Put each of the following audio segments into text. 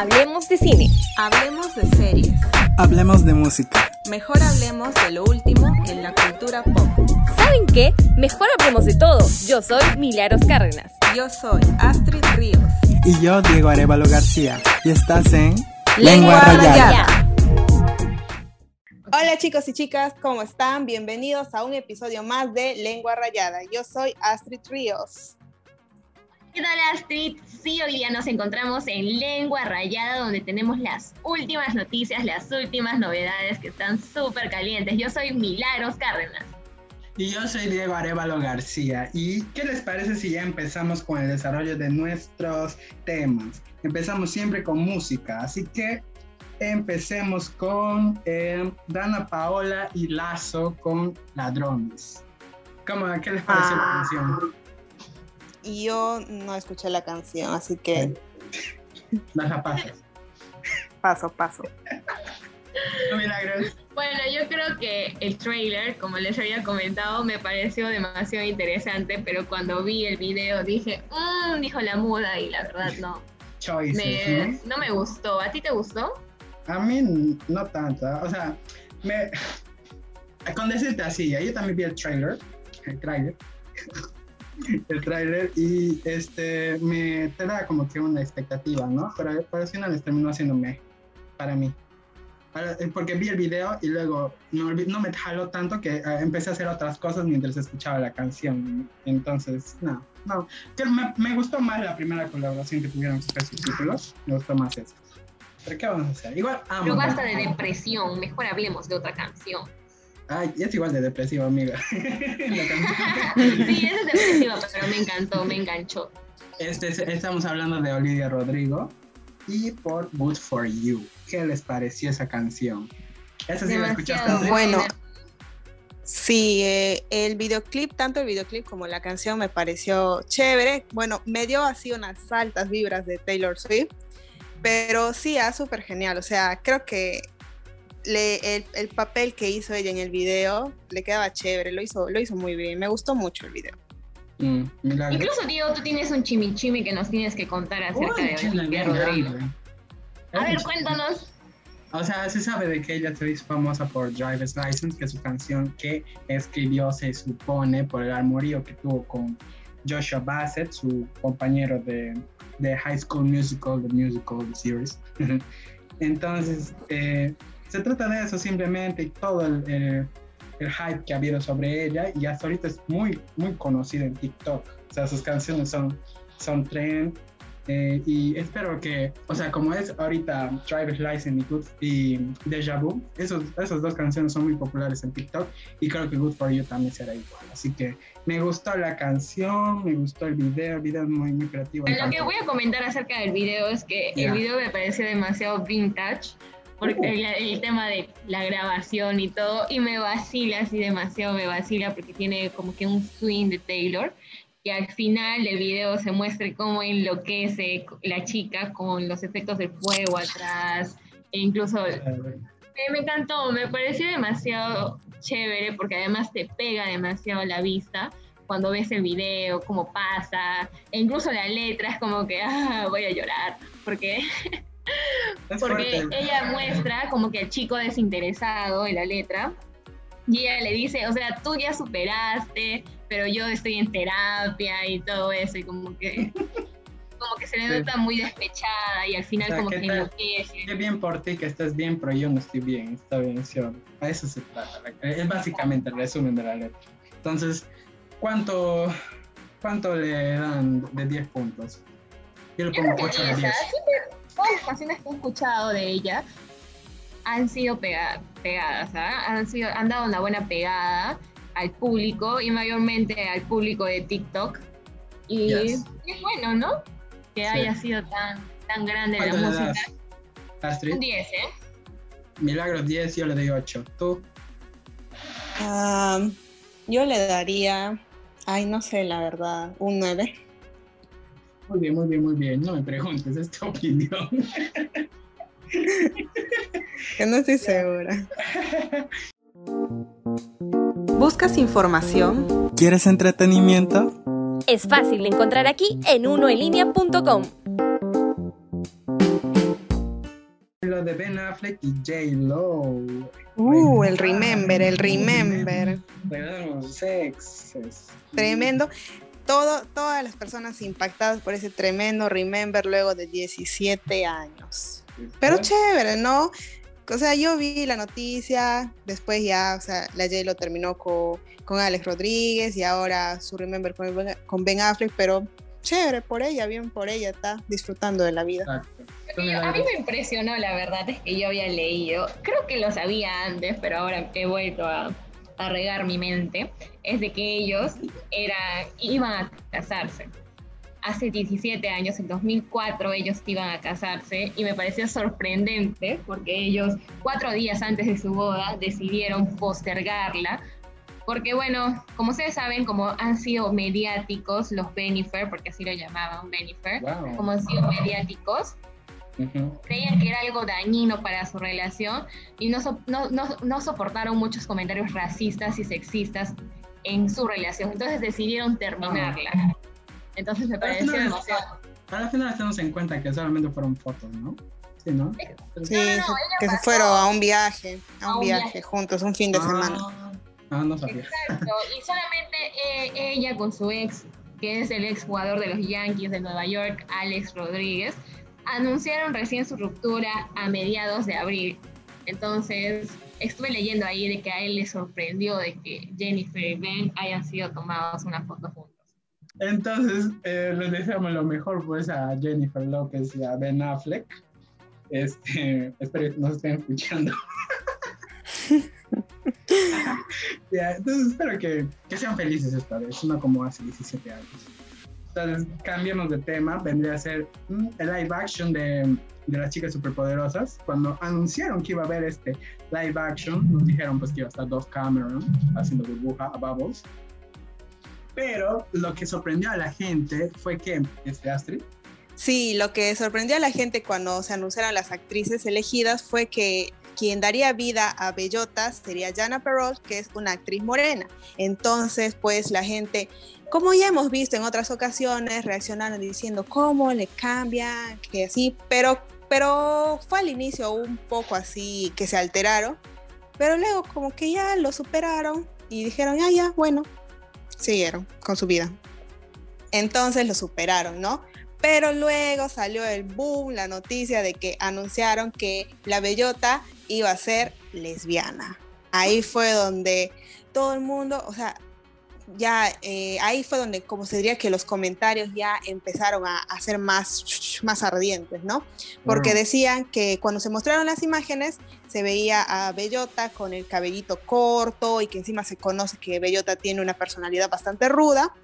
Hablemos de cine. Hablemos de series. Hablemos de música. Mejor hablemos de lo último en la cultura pop. ¿Saben qué? Mejor hablemos de todo. Yo soy Milagros Cárdenas. Yo soy Astrid Ríos. Y yo, Diego Arevalo García. Y estás en Lengua, Rayada. Hola chicos y chicas, ¿cómo están? Bienvenidos a un episodio más de Lengua Rayada. Yo soy Astrid Ríos. ¿Qué tal Astrid? Sí, hoy día nos encontramos en Lengua Rayada donde tenemos las últimas noticias, las últimas novedades que están súper calientes. Yo soy Milagros Cárdenas. Y yo soy Diego Arevalo García. ¿Y qué les parece si ya empezamos con el desarrollo de nuestros temas? Empezamos siempre con música, así que empecemos con eh, Dana Paola y Lazo con Ladrones. ¿Cómo, ¿Qué les pareció la Ah. canción? Y yo no escuché la canción, así que Las zapatas. paso, paso. Milagros. Bueno, yo creo que el trailer, como les había comentado, me pareció demasiado interesante, pero cuando vi el video dije, mmm, dijo la muda y la verdad no. Choices, Me- ¿no? no me gustó. ¿A ti te gustó? A mí no tanto, o sea, me... Con decirte así, yo también vi el trailer, el trailer, el trailer y este, me te da como que una expectativa, ¿no? Pero, pero al final les terminó haciéndome para mí. Para- eh, Porque vi el video y luego no, no me jaló tanto que eh, empecé a hacer otras cosas mientras escuchaba la canción. Entonces, no, no. Que me, me gustó más la primera colaboración que tuvieron sus títulos. Me gustó más eso. ¿Pero qué vamos a hacer? Igual amo. Pero basta de depresión, mejor hablemos de otra canción. Ay, es igual de depresivo, amiga. Sí, es depresiva, pero me encantó, me enganchó. Este, es- estamos hablando de Olivia Rodrigo y por Good for You. ¿Qué les pareció esa canción? Esa sí la escuchaste. Demasiado? Bueno. Sí, eh, el videoclip, tanto el videoclip como la canción me pareció chévere. Bueno, me dio así unas altas vibras de Taylor Swift, pero sí, ah, súper genial. O sea, creo que le- el, el papel que hizo ella en el video le quedaba chévere, lo hizo, lo hizo muy bien. Me gustó mucho el video. Mm. Incluso, Diego, tú tienes un chimichimi que nos tienes que contar acerca Uy, de Olivia Rodrigo. A ver, cuéntanos. O sea, se sabe de que ella se hizo famosa por Driver's License, que es su canción que escribió, se supone, por el amorío que tuvo con Joshua Bassett, su compañero de, de High School Musical, The Musical, The Series. Entonces, eh, se trata de eso simplemente y todo el, el- el hype que ha habido sobre ella y hasta ahorita es muy, muy conocida en TikTok. O sea, sus canciones son, son trend eh, y espero que, o sea, como es ahorita Driver's License y, Good, y Deja Vu, esos, esas dos canciones son muy populares en TikTok y creo que Good For You también será igual. Así que me gustó la canción, me gustó el video, el video es muy, muy creativo. Lo que voy a comentar acerca del video es que Ya. el video me pareció demasiado vintage, porque Uh. el, el tema de la grabación y todo, y me vacila así demasiado, me vacila porque tiene como que un swing de Taylor, y al final del video se muestre cómo enloquece la chica con los efectos del fuego atrás, e incluso me, encantó, me pareció demasiado chévere porque además te pega demasiado la vista cuando ves el video, cómo pasa, e incluso la letra es como que ah, voy a llorar, porque, porque ella muestra como que el chico desinteresado en la letra y ella le dice, o sea, tú ya superaste, pero yo estoy en terapia y todo eso, y como que... Como que se le Sí. nota muy despechada y al final O sea, como ¿qué que enloquece. Qué bien por ti que estés bien, pero yo no estoy bien. Está bien, sí, A eso se trata. Es básicamente el resumen de la letra. Entonces, ¿cuánto, cuánto le dan de 10 puntos? Yo le Yo pongo que 8 de esa, 10. siempre, todas las canciones que he escuchado de ella han sido pega- pegadas, ¿ah? han, sido, han dado una buena pegada al público y mayormente al público de TikTok. Y Yes. es bueno, ¿no? Que Sí. haya sido tan, tan grande la ¿Cuánto le música. das? Astrid, Un 10, ¿eh? Milagros 10, yo le doy 8. ¿Tú? Ah, yo le daría, ay, no sé, la verdad, un 9. Muy bien, muy bien, muy bien. No me preguntes, es tu opinión. Que no estoy segura. ¿Buscas información? ¿Quieres entretenimiento? Es fácil de encontrar aquí en unoenlinea.com. pero de Ben Affleck y J. Lo. Uh, el Remember, el Remember. Sex. Tremendo. Todo, todas las personas impactadas por ese tremendo Remember luego de 17 años. Pero chévere, ¿no? O sea, yo vi la noticia, después ya, o sea, la J lo terminó con, con Alex Rodríguez y ahora su Remember con, con Ben Affleck, pero chévere por ella, bien por ella, está disfrutando de la vida. a mí me impresionó, la verdad es que yo había leído, creo que lo sabía antes, pero ahora he vuelto a, a regar mi mente, es de que ellos era, iban a casarse. Hace 17 años, en 2004, ellos iban a casarse y me pareció sorprendente porque ellos, cuatro días antes de su boda, decidieron postergarla porque bueno, como ustedes saben, como han sido mediáticos los Benifer, porque así lo llamaban Benifer, como han sido mediáticos, creían que era algo dañino para su relación y no, no, no, no, soportaron muchos comentarios racistas y sexistas en su relación, entonces decidieron terminarla. Entonces me pareció demasiado... Para la final tenemos en cuenta que solamente fueron fotos, ¿no? Sí, ¿no? Sí, que se fueron a un viaje, a un, viaje, juntos, un fin de ah. semana. Ah, no sabía. Exacto, y solamente eh, ella con su ex, que es el ex jugador de los Yankees de Nueva York, Alex Rodríguez, anunciaron recién su ruptura a mediados de abril. Entonces, estuve leyendo ahí de que a él le sorprendió de que Jennifer y Ben hayan sido tomados una foto juntos. Entonces, eh, les deseamos lo mejor pues a Jennifer López y a Ben Affleck. Este, espero que nos estén escuchando. entonces espero que, que, sean felices esta vez, no como hace 17 años. Entonces, cambiemos de tema, vendría a ser mm, el live action de, de las chicas superpoderosas. Cuando anunciaron que iba a haber este live action, nos dijeron pues que iba a estar dos Cameron haciendo burbuja a Bubbles. Pero lo que sorprendió a la gente fue que, este Astrid, Sí, lo que sorprendió a la gente cuando se anunciaron las actrices elegidas fue que quien daría vida a Bellota sería Jana Perrault, que es una actriz morena. Entonces, pues la gente, como ya hemos visto en otras ocasiones, reaccionaron diciendo cómo le cambia, que así, pero, pero fue al inicio un poco así que se alteraron, pero luego como que ya lo superaron y dijeron, ah, ya, bueno, siguieron con su vida. Entonces lo superaron, ¿no? Pero luego salió el boom, la noticia de que anunciaron que la bellota iba a ser lesbiana. Ahí fue donde todo el mundo, o sea, ya eh, ahí fue donde, como se diría, que los comentarios ya empezaron a, ser más, más ardientes, ¿no? Porque decían que cuando se mostraron las imágenes se veía a Bellota con el cabellito corto y que encima se conoce que Bellota tiene una personalidad bastante ruda.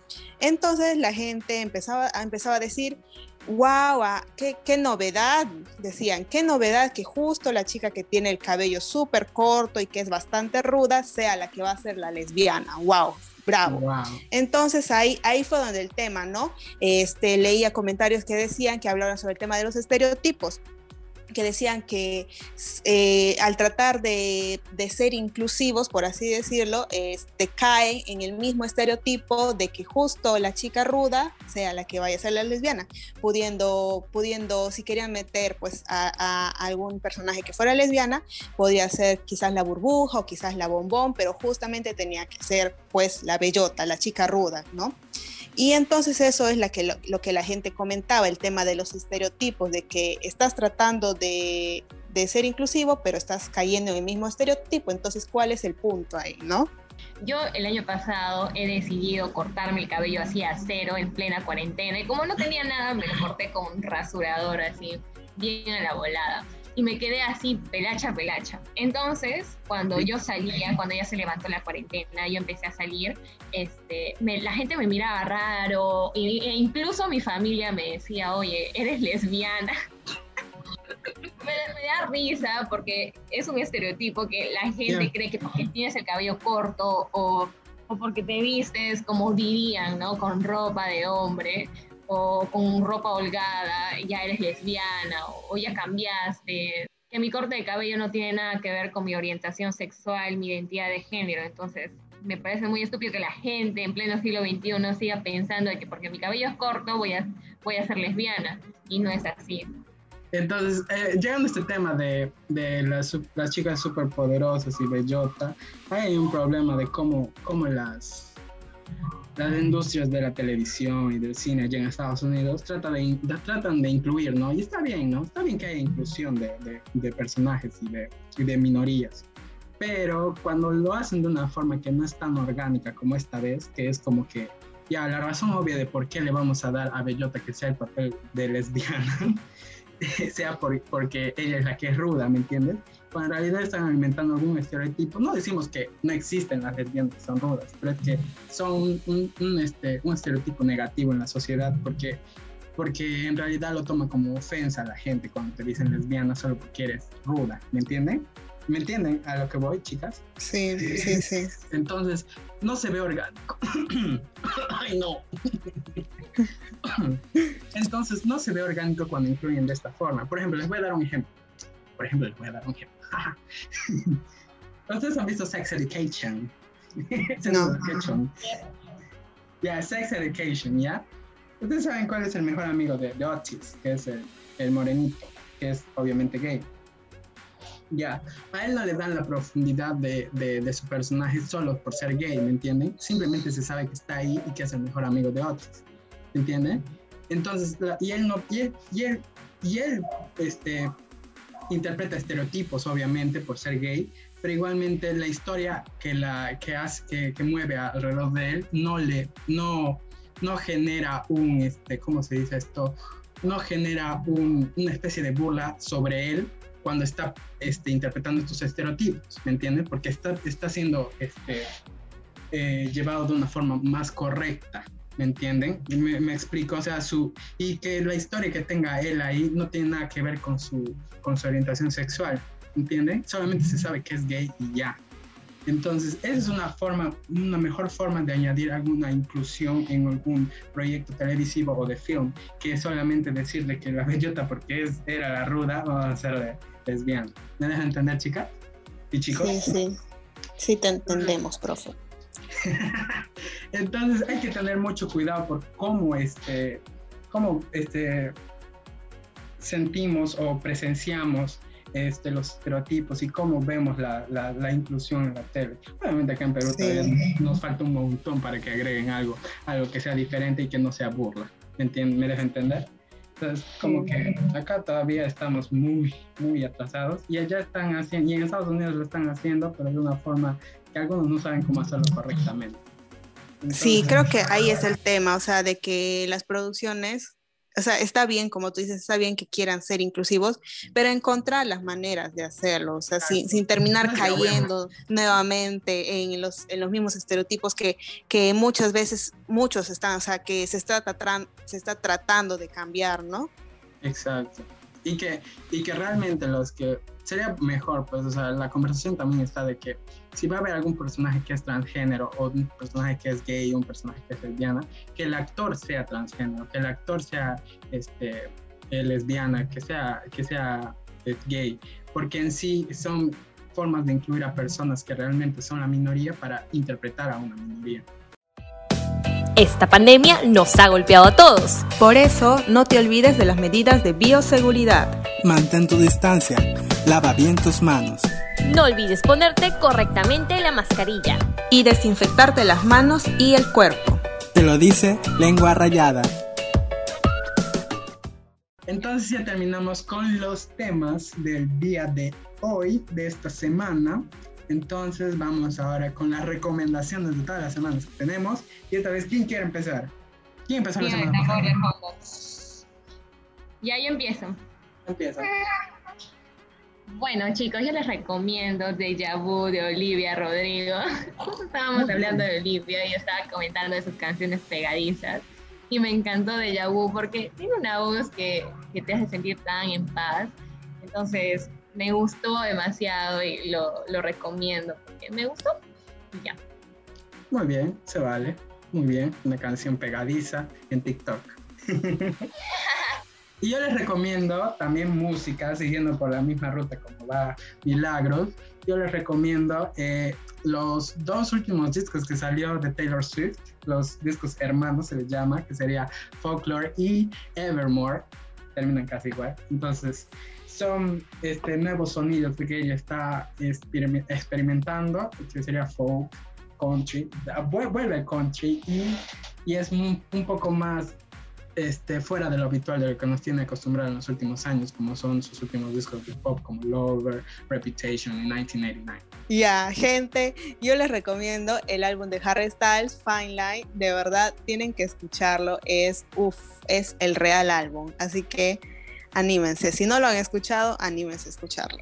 Entonces la gente empezaba, empezaba a decir, wow, ah, qué, qué, novedad, decían, qué novedad que justo la chica que tiene el cabello súper corto y que es bastante ruda sea la que va a ser la lesbiana, wow, bravo. Entonces ahí, ahí fue donde el tema, ¿no? Este, leía comentarios que decían que hablaban sobre el tema de los estereotipos que decían que eh, al tratar de, ser inclusivos, por así decirlo, este, caen en el mismo estereotipo de que justo la chica ruda sea la que vaya a ser la lesbiana, pudiendo, pudiendo si querían meter pues a, algún personaje que fuera lesbiana, podría ser quizás la burbuja o quizás la bombón, pero justamente tenía que ser pues la bellota, la chica ruda, ¿no? Y entonces eso es lo, que la gente comentaba, el tema de los estereotipos, de que estás tratando de, ser inclusivo, pero estás cayendo en el mismo estereotipo. Entonces, ¿cuál es el punto ahí, no? Yo el año pasado he decidido cortarme el cabello así a cero en plena cuarentena y como no tenía nada me lo corté con un rasurador así bien a la volada y me quedé así, pelacha, pelacha. Entonces, cuando yo salía, cuando ya se levantó la cuarentena, yo empecé a salir, este, la gente me miraba raro, e, incluso mi familia me decía, oye, eres lesbiana. me, da risa porque es un estereotipo que la gente cree que porque tienes el cabello corto o, o porque te vistes como dirían, ¿no? Con ropa de hombre, o con ropa holgada, ya eres lesbiana o, ya cambiaste. Que mi corte de cabello no tiene nada que ver con mi orientación sexual, mi identidad de género. Entonces, me parece muy estúpido que la gente en pleno siglo XXI siga pensando de que porque mi cabello es corto voy a, voy a ser lesbiana. Y no es así. Entonces, eh, llegando a este tema de, de las, las, chicas superpoderosas y bellota, hay un problema de cómo, cómo las, las industrias de la televisión y del cine allá en Estados Unidos tratan de, tratan de incluir, ¿no? Y está bien, ¿no? Está bien que haya inclusión de, de, de personajes y de, y de minorías. Pero cuando lo hacen de una forma que no es tan orgánica como esta vez, que es como que, ya, la razón obvia de por qué le vamos a dar a Bellota que sea el papel de lesbiana, sea por, porque ella es la que es ruda, ¿me entiendes? Cuando en realidad están alimentando algún estereotipo. No decimos que no existen las lesbianas que son rudas, pero es que son un, un, este, un estereotipo negativo en la sociedad porque, porque en realidad lo toma como ofensa a la gente cuando te dicen lesbiana solo porque eres ruda, ¿me entienden? ¿Me entienden a lo que voy, chicas? Sí, sí, sí. Entonces, no se ve orgánico. Ay, no. Entonces, no se ve orgánico cuando incluyen de esta forma. Por ejemplo, les voy a dar un ejemplo. Por ejemplo, les voy a dar un ejemplo. ¿Ustedes han visto Sex Education? Sex no. Education. Ya, yeah, Sex Education, ¿ya? Ustedes saben cuál es el mejor amigo de, de Otis, que es el, el morenito, que es obviamente gay. Ya, a él no le dan la profundidad de, de, de, su personaje solo por ser gay, ¿me entienden? Simplemente se sabe que está ahí y que es el mejor amigo de Otis, ¿me entienden? Entonces, la, y él no, y él, y él, y él este, interpreta estereotipos, obviamente, por ser gay, pero igualmente la historia que, la, que, hace, que, que mueve alrededor de él no le, no, no genera un, este, ¿cómo se dice esto? No genera un, una especie de burla sobre él, cuando está este, interpretando estos estereotipos, ¿me entiendes? Porque está, está siendo este, eh, llevado de una forma más correcta, ¿me entienden? Me, me, explico, o sea, su, y que la historia que tenga él ahí no tiene nada que ver con su, con su orientación sexual, ¿entienden? Solamente se sabe que es gay y ya. Entonces, esa es una forma, una mejor forma de añadir alguna inclusión en algún proyecto televisivo o de film, que solamente decirle que la bellota porque es, era la ruda, vamos a hacerle lesbiana. ¿Me deja entender, chica? ¿Y chicos? Sí, sí. Sí, te entendemos, profe. Entonces, hay que tener mucho cuidado por cómo, este, cómo este, sentimos o presenciamos este, los estereotipos y cómo vemos la, la, la, inclusión en la tele. Obviamente acá en Perú sí. todavía nos falta un montón para que agreguen algo, algo que sea diferente y que no sea burla. ¿Me, entiendes? ¿Me deja entender? Entonces, como que acá todavía estamos muy, muy atrasados y allá están haciendo, y en Estados Unidos lo están haciendo, pero de una forma que algunos no saben cómo hacerlo correctamente. Entonces, sí, creo que ahí es el tema, o sea, de que las producciones o sea, está bien, como tú dices, está bien que quieran ser inclusivos, pero encontrar las maneras de hacerlo, o sea, sin, sin terminar cayendo nuevamente en los, en los mismos estereotipos que, que muchas veces, muchos están, o sea, que se está, se está tratando de cambiar, ¿no? Exacto. Y que, y que realmente los que sería mejor, pues, o sea, la conversación también está de que si va a haber algún personaje que es transgénero o un personaje que es gay o un personaje que es lesbiana, que el actor sea transgénero, que el actor sea este, lesbiana, que sea, que sea gay, porque en sí son formas de incluir a personas que realmente son la minoría para interpretar a una minoría. Esta pandemia nos ha golpeado a todos. Por eso, no te olvides de las medidas de bioseguridad. Mantén tu distancia, lava bien tus manos. No olvides ponerte correctamente la mascarilla. Y desinfectarte las manos y el cuerpo. Te lo dice Lengua Rayada. Entonces ya terminamos con los temas del día de hoy, de esta semana. Entonces vamos ahora con las recomendaciones de todas las semanas que tenemos. Y esta vez, ¿quién quiere empezar? ¿Quién empezó la semana Ya yo empiezo. Empieza. Bueno, chicos, yo les recomiendo Deja Vu de Olivia Rodrigo. Estábamos hablando de Olivia y yo estaba comentando de sus canciones pegadizas. Y me encantó Deja Vu porque tiene una voz que, que te hace sentir tan en paz. Entonces, me gustó demasiado y lo, lo recomiendo porque me gustó y ya. Muy bien, se vale. Muy bien, una canción pegadiza en TikTok. y yo les recomiendo también música, siguiendo por la misma ruta como va Milagros. Yo les recomiendo eh, los dos últimos discos que salió de Taylor Swift, los discos hermanos se les llama, que sería Folklore y Evermore terminan casi igual. Entonces, son este, nuevos sonidos que ella está experimentando, que sería folk, country, vuelve country y, y es un, un, poco más este, fuera de lo habitual de lo que nos tiene acostumbrado en los últimos años, como son sus últimos discos de pop como Lover, Reputation y 1989. Ya, gente, yo les recomiendo el álbum de Harry Styles, Fine Line, de verdad tienen que escucharlo, es, uff, es el real álbum, así que anímense, si no lo han escuchado, anímense a escucharlo.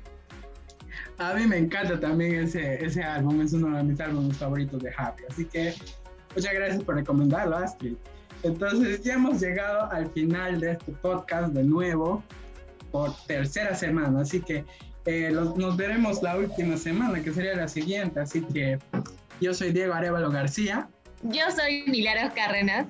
A mí me encanta también ese, ese álbum, es uno de mis álbumes favoritos de Happy, así que muchas gracias por recomendarlo, Astrid. Entonces ya hemos llegado al final de este podcast de nuevo por tercera semana, así que eh, nos veremos la última semana, que sería la siguiente. Así que yo soy Diego Arevalo García. Yo soy Milagros Cárdenas.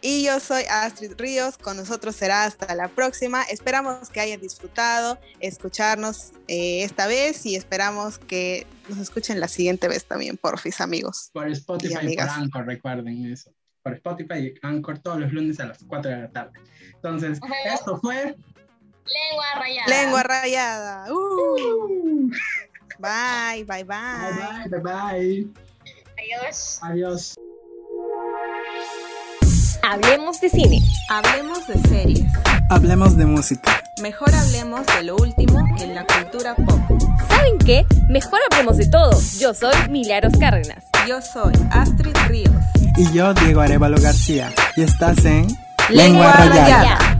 Y yo soy Astrid Ríos. Con nosotros será hasta la próxima. Esperamos que hayan disfrutado escucharnos eh, esta vez y esperamos que nos escuchen la siguiente vez también, porfis, amigos. Por Spotify y por Anchor, recuerden eso por Spotify y Anchor todos los lunes a las 4 de la tarde. Entonces, esto fue... Lengua rayada. Lengua rayada. Uh. Bye, bye, bye. Bye, bye, bye, bye. Adiós. Adiós. Hablemos de cine. Hablemos de series. Hablemos de música. Mejor hablemos de lo último en la cultura pop. ¿Saben qué? Mejor hablemos de todo. Yo soy Milagros Cárdenas. Yo soy Astrid Ríos. Y yo, Diego Arevalo García. Y estás en Lengua, Rayada.